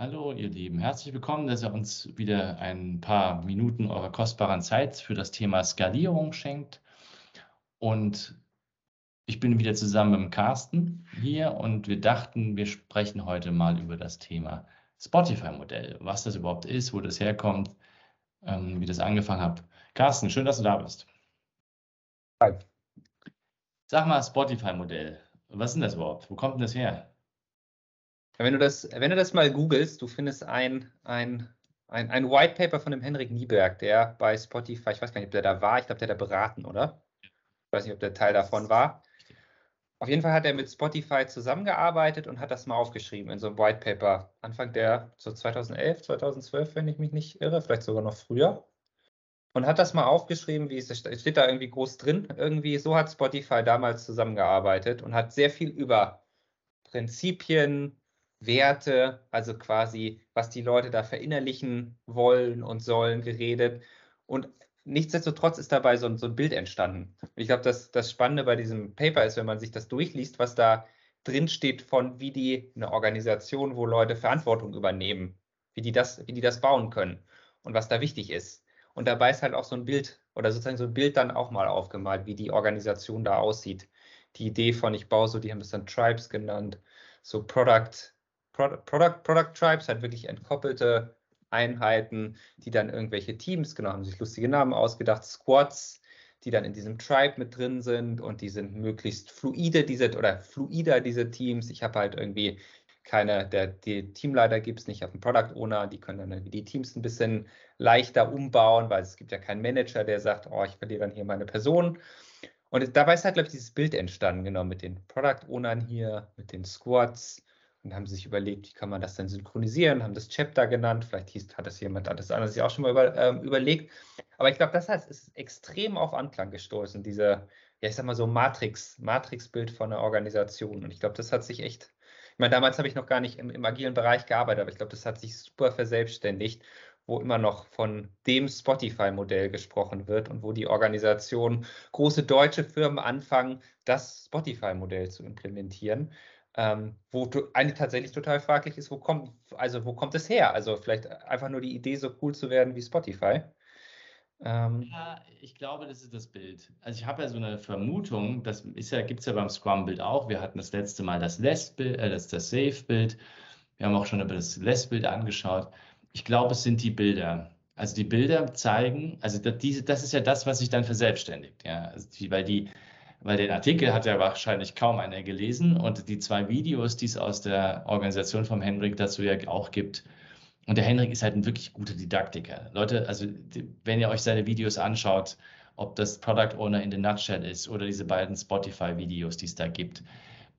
Hallo, ihr Lieben. Herzlich willkommen, dass ihr uns wieder ein paar Minuten eurer kostbaren Zeit für das Thema Skalierung schenkt. Und ich bin wieder zusammen mit Carsten hier und wir dachten, wir sprechen heute mal über das Thema Spotify-Modell, was das überhaupt ist, wo das herkommt, ähm, wie das angefangen hat. Carsten, schön, dass du da bist. Hi. Sag mal, Spotify-Modell, was ist denn das überhaupt? Wo kommt denn das her? Wenn du das, wenn du das mal googelst, du findest ein, ein, ein, ein White Paper von dem Henrik Nieberg, der bei Spotify, ich weiß gar nicht, ob der da war, ich glaube, der da beraten, oder? Ich weiß nicht, ob der Teil davon war. Auf jeden Fall hat er mit Spotify zusammengearbeitet und hat das mal aufgeschrieben in so einem White Paper. Anfang der, so 2011, 2012, wenn ich mich nicht irre, vielleicht sogar noch früher. Und hat das mal aufgeschrieben, wie es steht da irgendwie groß drin. Irgendwie so hat Spotify damals zusammengearbeitet und hat sehr viel über Prinzipien, Werte, also quasi, was die Leute da verinnerlichen wollen und sollen, geredet. Und nichtsdestotrotz ist dabei so ein, so ein Bild entstanden. ich glaube, das, das Spannende bei diesem Paper ist, wenn man sich das durchliest, was da drin steht von, wie die eine Organisation, wo Leute Verantwortung übernehmen, wie die das, wie die das bauen können und was da wichtig ist. Und dabei ist halt auch so ein Bild oder sozusagen so ein Bild dann auch mal aufgemalt, wie die Organisation da aussieht. Die Idee von, ich baue so, die haben es dann Tribes genannt, so Product Product, Product Tribes, halt wirklich entkoppelte Einheiten, die dann irgendwelche Teams, genau, haben sich lustige Namen ausgedacht, Squads, die dann in diesem Tribe mit drin sind und die sind möglichst fluide, diese oder fluider, diese Teams. Ich habe halt irgendwie keine, der die Teamleiter gibt es nicht auf dem Product Owner, die können dann irgendwie die Teams ein bisschen leichter umbauen, weil es gibt ja keinen Manager, der sagt, oh, ich verliere dann hier meine Person. Und dabei ist halt, glaube ich, dieses Bild entstanden, genau, mit den Product Ownern hier, mit den Squads, und haben sich überlegt, wie kann man das denn synchronisieren, haben das Chapter genannt, vielleicht hieß, hat das jemand, andere sich auch schon mal über, ähm, überlegt. Aber ich glaube, das heißt, ist extrem auf Anklang gestoßen, diese, ja, ich sag mal so Matrix, Matrix-Bild von einer Organisation. Und ich glaube, das hat sich echt, ich meine, damals habe ich noch gar nicht im, im agilen Bereich gearbeitet, aber ich glaube, das hat sich super verselbstständigt, wo immer noch von dem Spotify-Modell gesprochen wird und wo die Organisation, große deutsche Firmen anfangen, das Spotify-Modell zu implementieren ähm, wo du eigentlich tatsächlich total fraglich ist, wo kommt, also wo kommt es her? Also vielleicht einfach nur die Idee, so cool zu werden wie Spotify. Ähm, ja, ich glaube, das ist das Bild. Also ich habe ja so eine Vermutung, das ja, gibt es ja beim Scrum-Bild auch. Wir hatten das letzte Mal das Less-Bild, äh, das, das Safe-Bild. Wir haben auch schon über das Less-Bild angeschaut. Ich glaube, es sind die Bilder. Also die Bilder zeigen, also das, diese, das ist ja das, was sich dann verselbstständigt. Ja? Also die, weil die, weil den Artikel hat ja wahrscheinlich kaum einer gelesen und die zwei Videos, die es aus der Organisation vom Henrik dazu ja auch gibt. Und der Henrik ist halt ein wirklich guter Didaktiker. Leute, also wenn ihr euch seine Videos anschaut, ob das Product Owner in the Nutshell ist oder diese beiden Spotify-Videos, die es da gibt,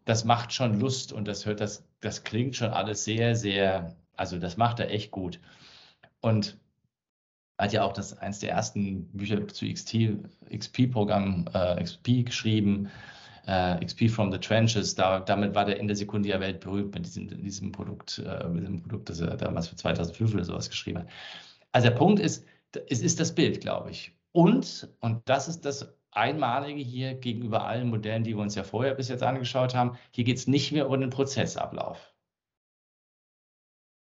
das macht schon Lust und das hört, das, das klingt schon alles sehr, sehr, also das macht er echt gut. Und hat ja auch das eins der ersten Bücher zu XP-Programm äh, XP geschrieben, äh, XP from the Trenches. Da, damit war der in der Sekunde ja weltberühmt mit diesem, diesem Produkt, äh, mit diesem Produkt, das er damals für 2005 oder sowas geschrieben hat. Also der Punkt ist, es ist das Bild, glaube ich. Und, und das ist das Einmalige hier gegenüber allen Modellen, die wir uns ja vorher bis jetzt angeschaut haben, hier geht es nicht mehr um den Prozessablauf.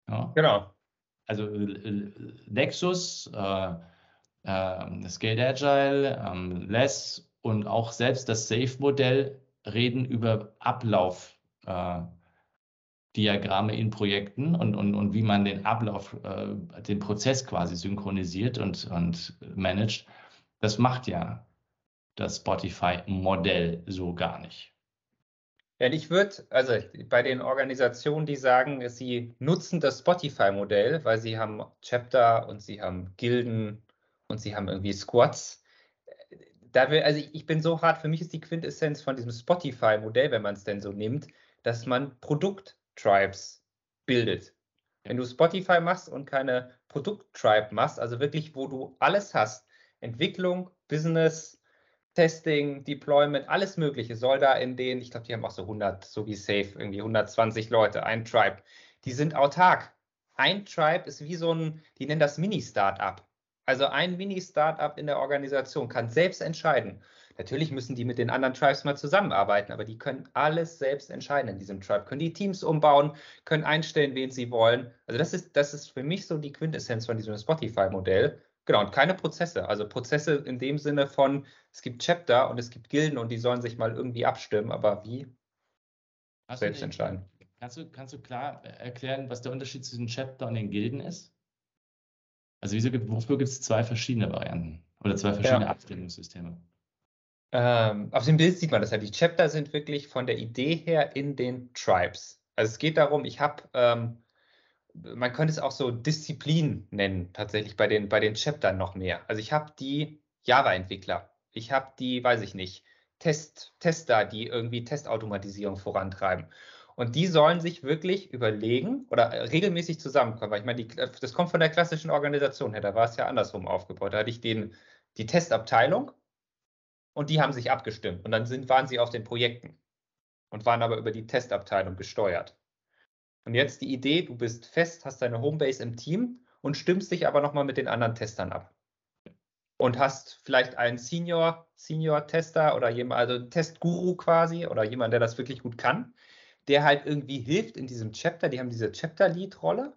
Ja. Genau also äh, Nexus, äh, äh, Scaled Agile, ähm, Less und auch selbst das Safe-Modell reden über Ablaufdiagramme äh, in Projekten und, und, und wie man den Ablauf, äh, den Prozess quasi synchronisiert und, und managt. Das macht ja das Spotify-Modell so gar nicht. Ja, ich würde, also bei den Organisationen, die sagen, sie nutzen das Spotify-Modell, weil sie haben Chapter und sie haben Gilden und sie haben irgendwie Squads. Da will, also ich bin so hart, für mich ist die Quintessenz von diesem Spotify-Modell, wenn man es denn so nimmt, dass man Produkt-Tribes bildet. Wenn du Spotify machst und keine Produkt-Tribe machst, also wirklich, wo du alles hast, Entwicklung, Business, Testing, Deployment, alles Mögliche soll da in den, ich glaube, die haben auch so 100, so wie Safe, irgendwie 120 Leute, ein Tribe. Die sind autark. Ein Tribe ist wie so ein, die nennen das Mini-Startup. Also ein Mini-Startup in der Organisation kann selbst entscheiden. Natürlich müssen die mit den anderen Tribes mal zusammenarbeiten, aber die können alles selbst entscheiden in diesem Tribe, können die Teams umbauen, können einstellen, wen sie wollen. Also das ist, das ist für mich so die Quintessenz von diesem Spotify-Modell. Genau, und keine Prozesse. Also Prozesse in dem Sinne von, es gibt Chapter und es gibt Gilden und die sollen sich mal irgendwie abstimmen, aber wie? Hast selbst du, entscheiden. Kannst du, kannst du klar erklären, was der Unterschied zwischen Chapter und den Gilden ist? Also wieso gibt, wofür gibt es zwei verschiedene Varianten oder zwei verschiedene ja. Abstimmungssysteme? Ähm, auf dem Bild sieht man das ja. Die Chapter sind wirklich von der Idee her in den Tribes. Also es geht darum, ich habe ähm, man könnte es auch so Disziplin nennen, tatsächlich bei den, bei den Chaptern noch mehr. Also ich habe die Java-Entwickler, ich habe die, weiß ich nicht, Test, Tester, die irgendwie Testautomatisierung vorantreiben. Und die sollen sich wirklich überlegen oder regelmäßig zusammenkommen. Weil ich meine, die, das kommt von der klassischen Organisation her, da war es ja andersrum aufgebaut. Da hatte ich den, die Testabteilung und die haben sich abgestimmt. Und dann sind, waren sie auf den Projekten und waren aber über die Testabteilung gesteuert. Und jetzt die Idee, du bist fest, hast deine Homebase im Team und stimmst dich aber nochmal mit den anderen Testern ab. Und hast vielleicht einen Senior, Senior-Tester oder jemand, also Testguru quasi oder jemand, der das wirklich gut kann, der halt irgendwie hilft in diesem Chapter. Die haben diese Chapter-Lead-Rolle.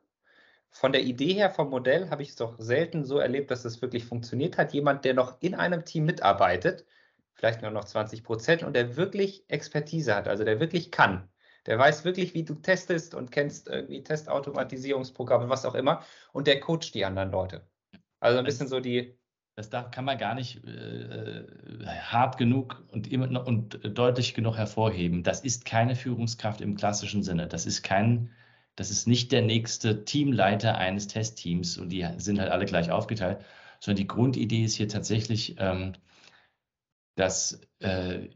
Von der Idee her, vom Modell, habe ich es doch selten so erlebt, dass es wirklich funktioniert hat. Jemand, der noch in einem Team mitarbeitet, vielleicht nur noch 20 Prozent und der wirklich Expertise hat, also der wirklich kann. Der weiß wirklich, wie du testest und kennst irgendwie Testautomatisierungsprogramme, was auch immer. Und der coacht die anderen Leute. Also ein bisschen so die. Das da kann man gar nicht äh, hart genug und, immer, und deutlich genug hervorheben. Das ist keine Führungskraft im klassischen Sinne. Das ist kein, das ist nicht der nächste Teamleiter eines Testteams und die sind halt alle gleich aufgeteilt, sondern die Grundidee ist hier tatsächlich, ähm, dass äh,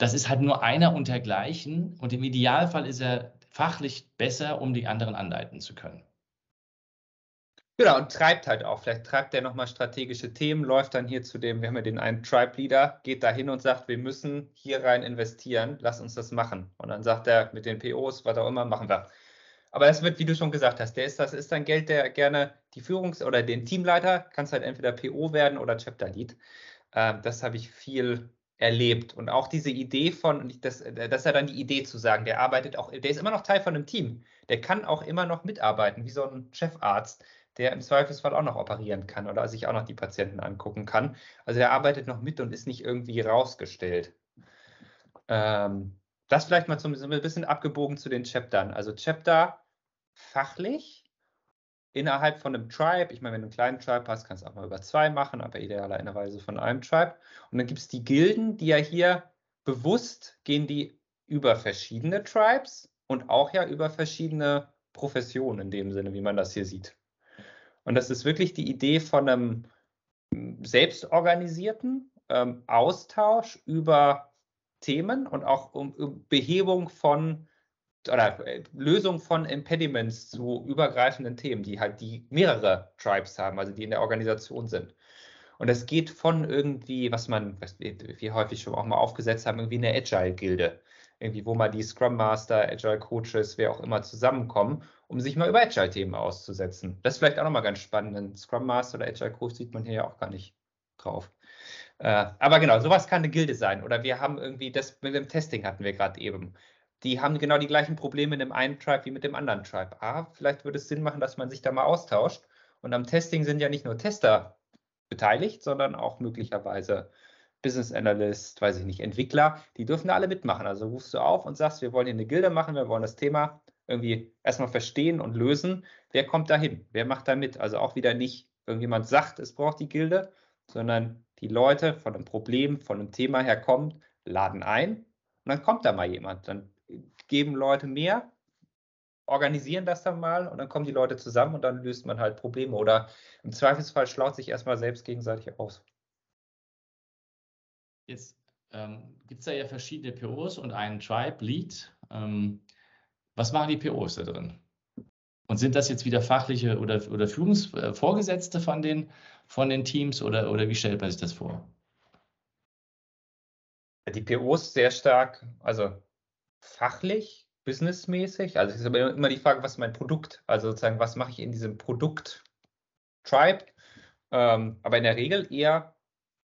das ist halt nur einer untergleichen und im Idealfall ist er fachlich besser, um die anderen anleiten zu können. Genau, und treibt halt auch. Vielleicht treibt er nochmal strategische Themen, läuft dann hier zu dem, wir haben ja den einen Tribe-Leader, geht da hin und sagt, wir müssen hier rein investieren, lass uns das machen. Und dann sagt er mit den POs, was auch immer, machen wir. Aber das wird, wie du schon gesagt hast, der ist, das ist dann Geld, der gerne die Führungs- oder den Teamleiter, kannst halt entweder PO werden oder Chapter Lead. Ähm, das habe ich viel erlebt. Und auch diese Idee von, das, das ist ja dann die Idee zu sagen, der arbeitet auch, der ist immer noch Teil von einem Team. Der kann auch immer noch mitarbeiten, wie so ein Chefarzt, der im Zweifelsfall auch noch operieren kann oder sich auch noch die Patienten angucken kann. Also der arbeitet noch mit und ist nicht irgendwie rausgestellt. Ähm, das vielleicht mal zum, ein bisschen abgebogen zu den Chaptern. Also Chapter fachlich innerhalb von einem Tribe, ich meine, wenn du einen kleinen Tribe hast, kannst du auch mal über zwei machen, aber idealerweise von einem Tribe. Und dann gibt es die Gilden, die ja hier bewusst gehen die über verschiedene Tribes und auch ja über verschiedene Professionen in dem Sinne, wie man das hier sieht. Und das ist wirklich die Idee von einem selbstorganisierten ähm, Austausch über Themen und auch um, um Behebung von oder äh, Lösung von Impediments zu übergreifenden Themen, die halt die mehrere Tribes haben, also die in der Organisation sind. Und das geht von irgendwie, was man, was wir häufig schon auch mal aufgesetzt haben, irgendwie eine Agile-Gilde. Irgendwie, wo mal die Scrum Master, Agile Coaches, wer auch immer zusammenkommen, um sich mal über Agile-Themen auszusetzen. Das ist vielleicht auch nochmal ganz spannend. Ein Scrum Master oder Agile Coach sieht man hier ja auch gar nicht drauf. Äh, aber genau, sowas kann eine Gilde sein. Oder wir haben irgendwie, das mit dem Testing hatten wir gerade eben die haben genau die gleichen Probleme in dem einen Tribe wie mit dem anderen Tribe. Ah, vielleicht würde es Sinn machen, dass man sich da mal austauscht. Und am Testing sind ja nicht nur Tester beteiligt, sondern auch möglicherweise Business Analyst, weiß ich nicht, Entwickler. Die dürfen da alle mitmachen. Also rufst du auf und sagst, wir wollen hier eine Gilde machen, wir wollen das Thema irgendwie erstmal verstehen und lösen. Wer kommt da hin? Wer macht da mit? Also auch wieder nicht irgendjemand sagt, es braucht die Gilde, sondern die Leute von einem Problem, von einem Thema her kommen, laden ein und dann kommt da mal jemand. Dann geben Leute mehr, organisieren das dann mal und dann kommen die Leute zusammen und dann löst man halt Probleme oder im Zweifelsfall schlaut sich erstmal selbst gegenseitig aus. Jetzt ähm, gibt es da ja verschiedene POs und einen Tribe Lead. Ähm, was machen die POs da drin? Und sind das jetzt wieder fachliche oder, oder Führungsvorgesetzte äh, von den, von den Teams oder, oder wie stellt man sich das vor? Die POs sehr stark, also fachlich, businessmäßig? Also es ist aber immer die Frage, was ist mein Produkt? Also sozusagen, was mache ich in diesem Produkt Tribe? Ähm, aber in der Regel eher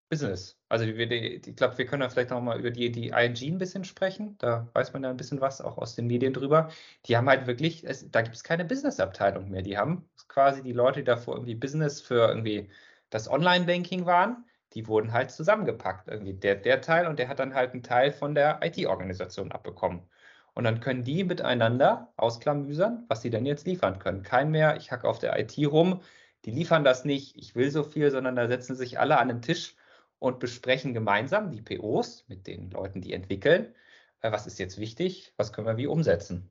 Business. Also wir, ich glaube, wir können da vielleicht noch mal über die, die ING ein bisschen sprechen. Da weiß man ja ein bisschen was auch aus den Medien drüber. Die haben halt wirklich, es, da gibt es keine Business-Abteilung mehr. Die haben quasi die Leute, die davor irgendwie Business für irgendwie das Online-Banking waren, die wurden halt zusammengepackt. Irgendwie der, der Teil und der hat dann halt einen Teil von der IT-Organisation abbekommen. Und dann können die miteinander ausklamüsern, was sie denn jetzt liefern können. Kein mehr, ich hacke auf der IT rum, die liefern das nicht, ich will so viel, sondern da setzen sich alle an den Tisch und besprechen gemeinsam, die POs mit den Leuten, die entwickeln, äh, was ist jetzt wichtig, was können wir wie umsetzen.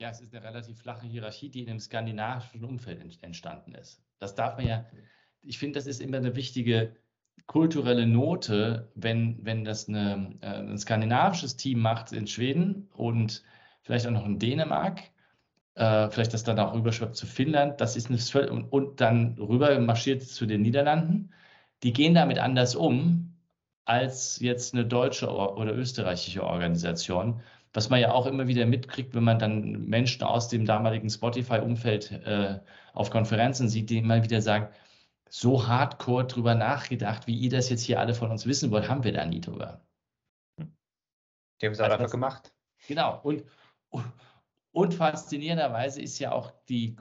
Ja, es ist eine relativ flache Hierarchie, die in einem skandinavischen Umfeld entstanden ist. Das darf man ja, ich finde, das ist immer eine wichtige kulturelle Note, wenn, wenn das eine, äh, ein skandinavisches Team macht in Schweden und vielleicht auch noch in Dänemark, äh, vielleicht das dann auch rüberschwappt zu Finnland, das ist eine und, und dann rüber marschiert zu den Niederlanden. Die gehen damit anders um als jetzt eine deutsche oder österreichische Organisation, was man ja auch immer wieder mitkriegt, wenn man dann Menschen aus dem damaligen Spotify-Umfeld äh, auf Konferenzen sieht, die immer wieder sagen, so hardcore drüber nachgedacht, wie ihr das jetzt hier alle von uns wissen wollt, haben wir da nie drüber. Die haben es also einfach gemacht. Genau. Und, und faszinierenderweise ist ja auch die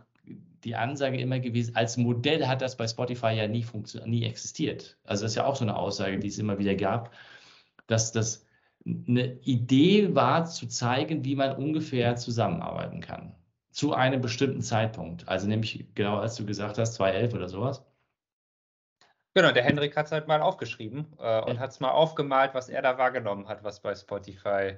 die Ansage immer gewesen, als Modell hat das bei Spotify ja nie, nie existiert. Also das ist ja auch so eine Aussage, die es immer wieder gab, dass das eine Idee war, zu zeigen, wie man ungefähr zusammenarbeiten kann. Zu einem bestimmten Zeitpunkt. Also nämlich genau als du gesagt hast, 2011 oder sowas. Genau, der Henrik hat es halt mal aufgeschrieben äh, und hat es mal aufgemalt, was er da wahrgenommen hat, was bei Spotify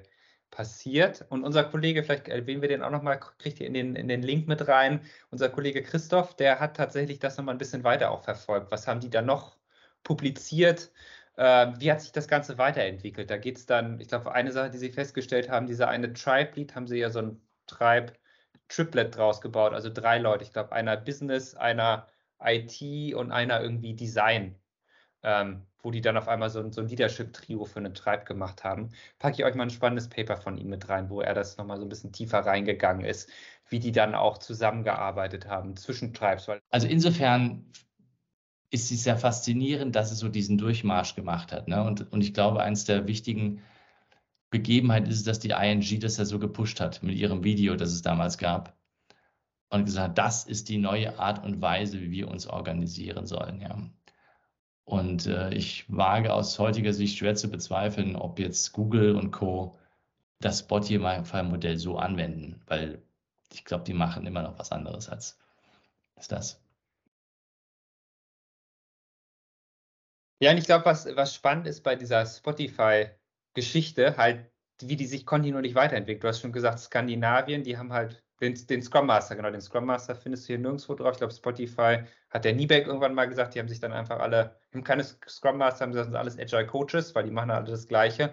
passiert. Und unser Kollege, vielleicht erwähnen wir den auch nochmal, kriegt ihr in den, in den Link mit rein. Unser Kollege Christoph, der hat tatsächlich das nochmal ein bisschen weiter auch verfolgt. Was haben die da noch publiziert? Äh, wie hat sich das Ganze weiterentwickelt? Da geht es dann, ich glaube, eine Sache, die sie festgestellt haben, dieser eine Tribe-Lead, haben sie ja so ein Tribe-Triplet draus gebaut, also drei Leute. Ich glaube, einer Business, einer IT und einer irgendwie Design. Ähm, wo die dann auf einmal so, so ein Leadership-Trio für einen Tribe gemacht haben. Packe ich euch mal ein spannendes Paper von ihm mit rein, wo er das nochmal so ein bisschen tiefer reingegangen ist, wie die dann auch zusammengearbeitet haben zwischen Tribes. Also insofern ist es sehr faszinierend, dass es so diesen Durchmarsch gemacht hat. Ne? Und, und ich glaube, eines der wichtigen Begebenheiten ist, dass die ING das ja so gepusht hat mit ihrem Video, das es damals gab. Und gesagt, das ist die neue Art und Weise, wie wir uns organisieren sollen. Ja. Und äh, ich wage aus heutiger Sicht schwer zu bezweifeln, ob jetzt Google und Co. das Spotify-Modell so anwenden, weil ich glaube, die machen immer noch was anderes als, als das. Ja, und ich glaube, was, was spannend ist bei dieser Spotify-Geschichte, halt, wie die sich kontinuierlich weiterentwickelt. Du hast schon gesagt, Skandinavien, die haben halt den, den Scrum Master, genau, den Scrum Master findest du hier nirgendwo drauf. Ich glaube, Spotify hat der Niebeck irgendwann mal gesagt, die haben sich dann einfach alle, haben keine Scrum Master, haben sind alles Agile Coaches, weil die machen alle das Gleiche.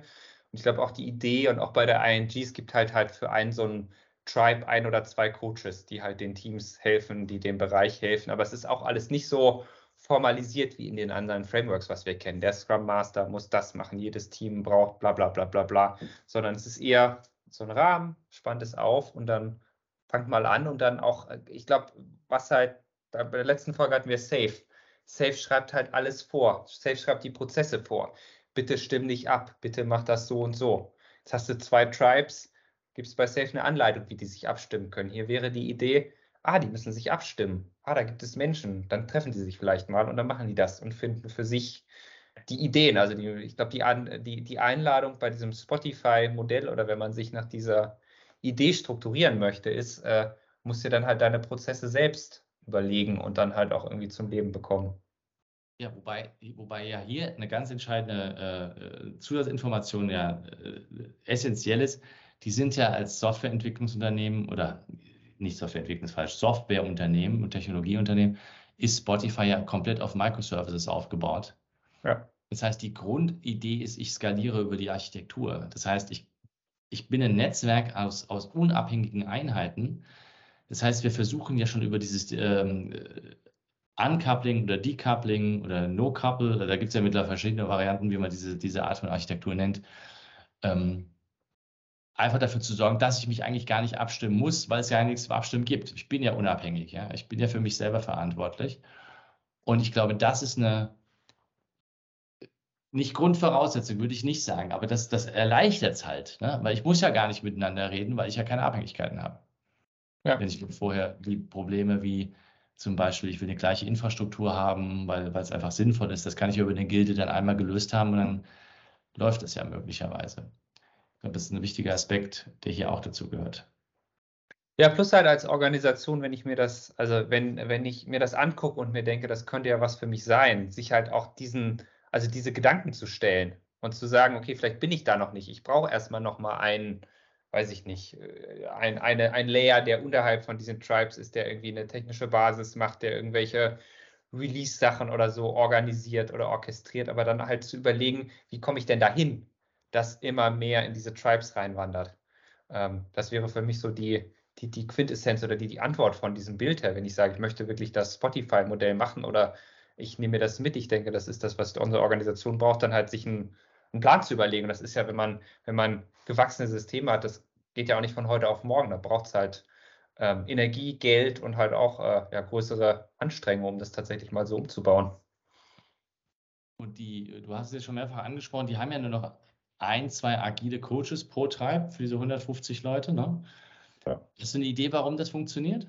Und ich glaube auch die Idee und auch bei der ING, es gibt halt halt für einen so einen Tribe ein oder zwei Coaches, die halt den Teams helfen, die dem Bereich helfen. Aber es ist auch alles nicht so formalisiert wie in den anderen Frameworks, was wir kennen. Der Scrum Master muss das machen, jedes Team braucht bla bla bla bla bla, sondern es ist eher so ein Rahmen, spannt es auf und dann fangt mal an und dann auch, äh, ich glaube, was halt, bei der letzten Folge hatten wir Safe. Safe schreibt halt alles vor. Safe schreibt die Prozesse vor. Bitte stimm nicht ab, bitte mach das so und so. Jetzt hast du zwei Tribes, gibt es bei Safe eine Anleitung, wie die sich abstimmen können. Hier wäre die Idee, ah, die müssen sich abstimmen. Ah, da gibt es Menschen, dann treffen sie sich vielleicht mal und dann machen die das und finden für sich die Ideen. Also die, ich glaube, die, die, die Einladung bei diesem Spotify-Modell oder wenn man sich nach dieser Idee strukturieren möchte, ist, äh, musst dir dann halt deine Prozesse selbst überlegen und dann halt auch irgendwie zum Leben bekommen. Ja, wobei, wobei ja hier eine ganz entscheidende äh, Zusatzinformation ja äh, essentiell ist. Die sind ja als Softwareentwicklungsunternehmen oder nicht Softwareentwicklung ist falsch, Softwareunternehmen und Technologieunternehmen ist Spotify ja komplett auf Microservices aufgebaut. Ja. Das heißt, die Grundidee ist, ich skaliere über die Architektur. Das heißt, ich ich bin ein Netzwerk aus, aus unabhängigen Einheiten. Das heißt, wir versuchen ja schon über dieses ähm, Uncoupling oder Decoupling oder No-Couple, da gibt es ja mittlerweile verschiedene Varianten, wie man diese, diese Art von Architektur nennt, ähm, einfach dafür zu sorgen, dass ich mich eigentlich gar nicht abstimmen muss, weil es ja nichts zum Abstimmen gibt. Ich bin ja unabhängig, ja. Ich bin ja für mich selber verantwortlich. Und ich glaube, das ist eine, nicht Grundvoraussetzung, würde ich nicht sagen, aber das, das erleichtert es halt, ne? weil ich muss ja gar nicht miteinander reden, weil ich ja keine Abhängigkeiten habe. Ja. Wenn ich vorher die Probleme wie zum Beispiel, ich will eine gleiche Infrastruktur haben, weil, es einfach sinnvoll ist, das kann ich über eine Gilde dann einmal gelöst haben und dann läuft es ja möglicherweise. Ich glaube, das ist ein wichtiger Aspekt, der hier auch dazu gehört. Ja, plus halt als Organisation, wenn ich mir das, also wenn, wenn ich mir das angucke und mir denke, das könnte ja was für mich sein, sich halt auch diesen, also diese Gedanken zu stellen und zu sagen, okay, vielleicht bin ich da noch nicht. Ich brauche erstmal nochmal einen, weiß ich nicht, äh, ein, eine, ein Layer, der unterhalb von diesen Tribes ist, der irgendwie eine technische Basis macht, der irgendwelche Release-Sachen oder so organisiert oder orchestriert, aber dann halt zu überlegen, wie komme ich denn dahin, dass immer mehr in diese Tribes reinwandert. Ähm, das wäre für mich so die, die, die Quintessenz oder die, die Antwort von diesem Bild her, wenn ich sage, ich möchte wirklich das Spotify-Modell machen oder ich nehme mir das mit, ich denke, das ist das, was unsere Organisation braucht, dann halt sich einen, einen Plan zu überlegen. das ist ja, wenn man, wenn man gewachsene Systeme hat, das geht ja auch nicht von heute auf morgen. Da braucht es halt ähm, Energie, Geld und halt auch äh, ja, größere Anstrengungen, um das tatsächlich mal so umzubauen. Und die, du hast es ja schon mehrfach angesprochen, die haben ja nur noch ein, zwei agile Coaches pro Tribe für diese 150 Leute. Ne? Ja. Hast du eine Idee, warum das funktioniert?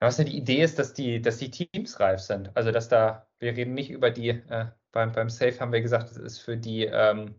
Was ja die Idee ist, dass die, dass die Teams reif sind. Also dass da, wir reden nicht über die, äh, beim, beim Safe haben wir gesagt, das ist für die, ähm,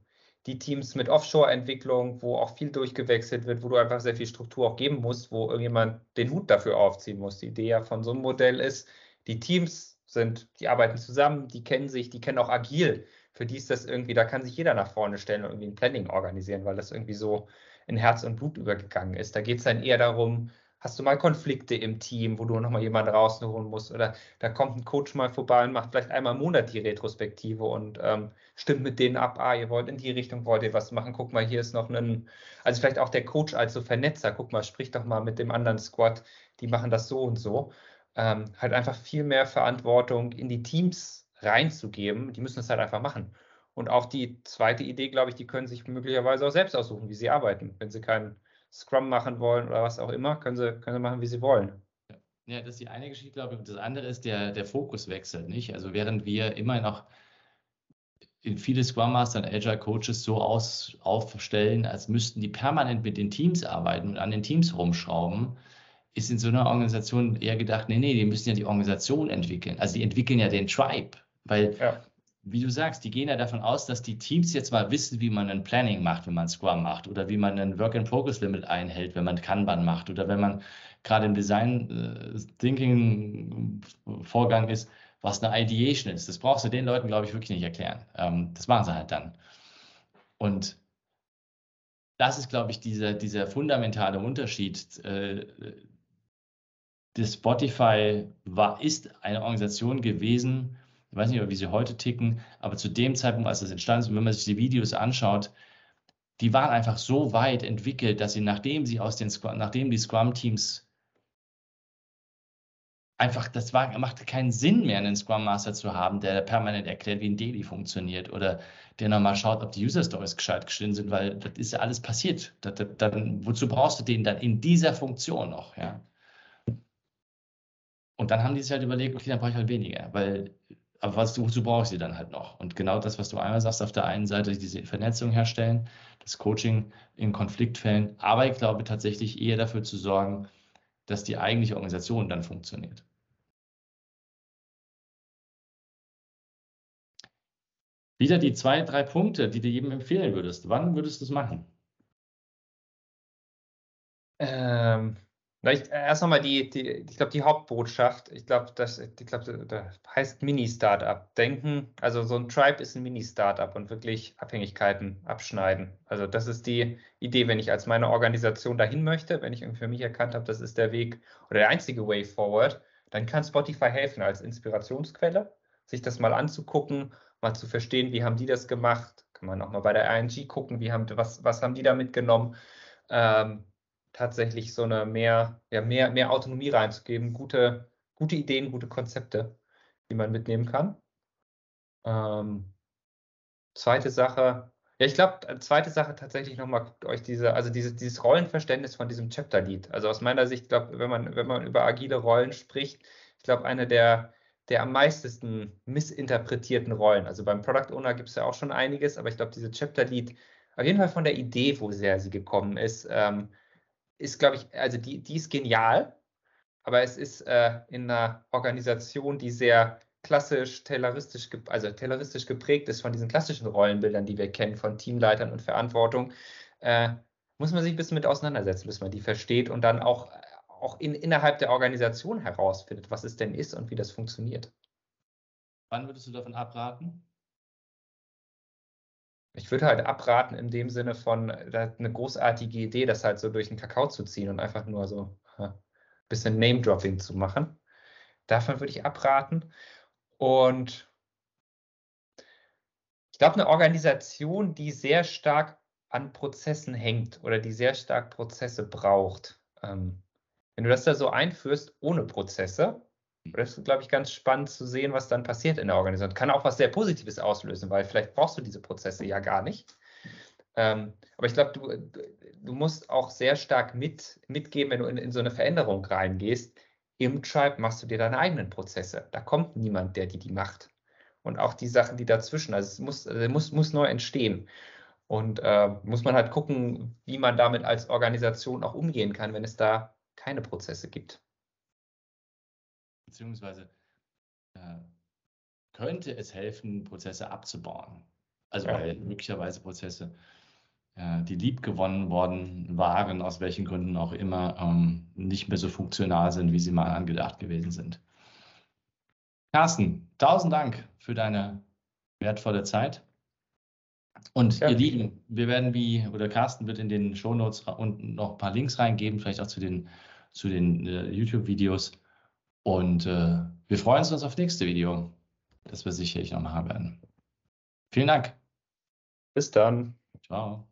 die Teams mit Offshore-Entwicklung, wo auch viel durchgewechselt wird, wo du einfach sehr viel Struktur auch geben musst, wo irgendjemand den Hut dafür aufziehen muss. Die Idee ja von so einem Modell ist, die Teams sind, die arbeiten zusammen, die kennen sich, die kennen auch agil. Für die ist das irgendwie, da kann sich jeder nach vorne stellen und irgendwie ein Planning organisieren, weil das irgendwie so in Herz und Blut übergegangen ist. Da geht es dann eher darum, hast du mal Konflikte im Team, wo du nochmal jemanden rausholen musst oder da kommt ein Coach mal vorbei und macht vielleicht einmal im Monat die Retrospektive und ähm, stimmt mit denen ab, ah, ihr wollt in die Richtung, wollt ihr was machen, guck mal, hier ist noch ein, also vielleicht auch der Coach als so Vernetzer, guck mal, sprich doch mal mit dem anderen Squad, die machen das so und so. Ähm, halt einfach viel mehr Verantwortung in die Teams reinzugeben, die müssen es halt einfach machen. Und auch die zweite Idee, glaube ich, die können sich möglicherweise auch selbst aussuchen, wie sie arbeiten. Wenn sie keinen Scrum machen wollen oder was auch immer, können sie, können sie machen, wie sie wollen. Ja, das ist die eine Geschichte, glaube ich. Und das andere ist der, der Fokuswechsel, nicht? Also während wir immer noch in viele Scrum Master und Agile Coaches so aus, aufstellen, als müssten die permanent mit den Teams arbeiten und an den Teams rumschrauben, ist in so einer Organisation eher gedacht, nee, nee, die müssen ja die Organisation entwickeln. Also die entwickeln ja den Tribe, weil ja wie du sagst, die gehen ja davon aus, dass die Teams jetzt mal wissen, wie man ein Planning macht, wenn man Scrum macht oder wie man ein Work-in-Progress-Limit einhält, wenn man Kanban macht oder wenn man gerade im Design-Thinking-Vorgang äh, ist, was eine Ideation ist. Das brauchst du den Leuten, glaube ich, wirklich nicht erklären. Ähm, das machen sie halt dann. Und das ist, glaube ich, dieser, dieser fundamentale Unterschied. Äh, das Spotify war, ist eine Organisation gewesen, ich weiß nicht, wie sie heute ticken, aber zu dem Zeitpunkt, als das entstanden ist, wenn man sich die Videos anschaut, die waren einfach so weit entwickelt, dass sie, nachdem sie aus den nachdem die Scrum-Teams einfach, das war, machte keinen Sinn mehr, einen Scrum Master zu haben, der permanent erklärt, wie ein Daily funktioniert oder der nochmal schaut, ob die User Stories gescheit geschnitten sind, weil das ist ja alles passiert. Das, das, dann, wozu brauchst du den dann in dieser Funktion noch? Ja? Und dann haben die sich halt überlegt, okay, dann brauche ich halt weniger, weil aber was, wozu brauchst du dann halt noch? Und genau das, was du einmal sagst, auf der einen Seite diese Vernetzung herstellen, das Coaching in Konfliktfällen, aber ich glaube tatsächlich eher dafür zu sorgen, dass die eigentliche Organisation dann funktioniert. Wieder die zwei, drei Punkte, die du jedem empfehlen würdest. Wann würdest du es machen? Ähm, ich, äh, erst nochmal die, die, ich glaube, die Hauptbotschaft, ich glaube, das, ich glaube, das heißt Mini-Startup. Denken, also so ein Tribe ist ein Mini-Startup und wirklich Abhängigkeiten abschneiden. Also das ist die Idee, wenn ich als meine Organisation dahin möchte, wenn ich irgendwie für mich erkannt habe, das ist der Weg oder der einzige Way forward, dann kann Spotify helfen als Inspirationsquelle, sich das mal anzugucken, mal zu verstehen, wie haben die das gemacht. Kann man auch mal bei der ING gucken, wie haben, was, was haben die da mitgenommen. Ähm, tatsächlich so eine mehr, ja, mehr, mehr Autonomie reinzugeben, gute, gute Ideen, gute Konzepte, die man mitnehmen kann. Ähm, zweite Sache, ja, ich glaube, äh, zweite Sache tatsächlich nochmal, guckt euch diese, also diese, dieses Rollenverständnis von diesem Chapter Lead. Also aus meiner Sicht, glaube wenn man, wenn man über agile Rollen spricht, ich glaube, eine der, der am meisten missinterpretierten Rollen. Also beim Product Owner gibt es ja auch schon einiges, aber ich glaube, diese Chapter Lead, auf jeden Fall von der Idee, wo sehr sie gekommen ist, ähm, ist, glaube ich, also die, die ist genial, aber es ist äh, in einer Organisation, die sehr klassisch, tayloristisch, also tayloristisch geprägt ist von diesen klassischen Rollenbildern, die wir kennen, von Teamleitern und Verantwortung, äh, muss man sich ein bisschen mit auseinandersetzen, bis man die versteht und dann auch, auch in, innerhalb der Organisation herausfindet, was es denn ist und wie das funktioniert. Wann würdest du davon abraten? Ich würde halt abraten in dem Sinne von, eine großartige Idee, das halt so durch den Kakao zu ziehen und einfach nur so ein bisschen Name-Dropping zu machen. Davon würde ich abraten. Und ich glaube, eine Organisation, die sehr stark an Prozessen hängt oder die sehr stark Prozesse braucht, ähm, wenn du das da so einführst ohne Prozesse, das ist, glaube ich, ganz spannend zu sehen, was dann passiert in der Organisation. Kann auch was sehr Positives auslösen, weil vielleicht brauchst du diese Prozesse ja gar nicht. Ähm, aber ich glaube, du, du musst auch sehr stark mit, mitgeben, wenn du in, in so eine Veränderung reingehst. Im Tribe machst du dir deine eigenen Prozesse. Da kommt niemand, der die, die macht. Und auch die Sachen, die dazwischen, also es muss, also muss, muss neu entstehen. Und äh, muss man halt gucken, wie man damit als Organisation auch umgehen kann, wenn es da keine Prozesse gibt beziehungsweise äh, könnte es helfen, Prozesse abzubauen. Also ja. weil möglicherweise Prozesse, äh, die lieb gewonnen worden waren, aus welchen Gründen auch immer, ähm, nicht mehr so funktional sind, wie sie mal angedacht gewesen sind. Carsten, tausend Dank für deine wertvolle Zeit. Und ja. ihr Lieben, wir werden wie, oder Carsten wird in den Shownotes unten noch ein paar Links reingeben, vielleicht auch zu den, zu den äh, YouTube-Videos. Und äh, wir freuen uns auf das nächste Video, das wir sicherlich noch machen werden. Vielen Dank. Bis dann. Ciao.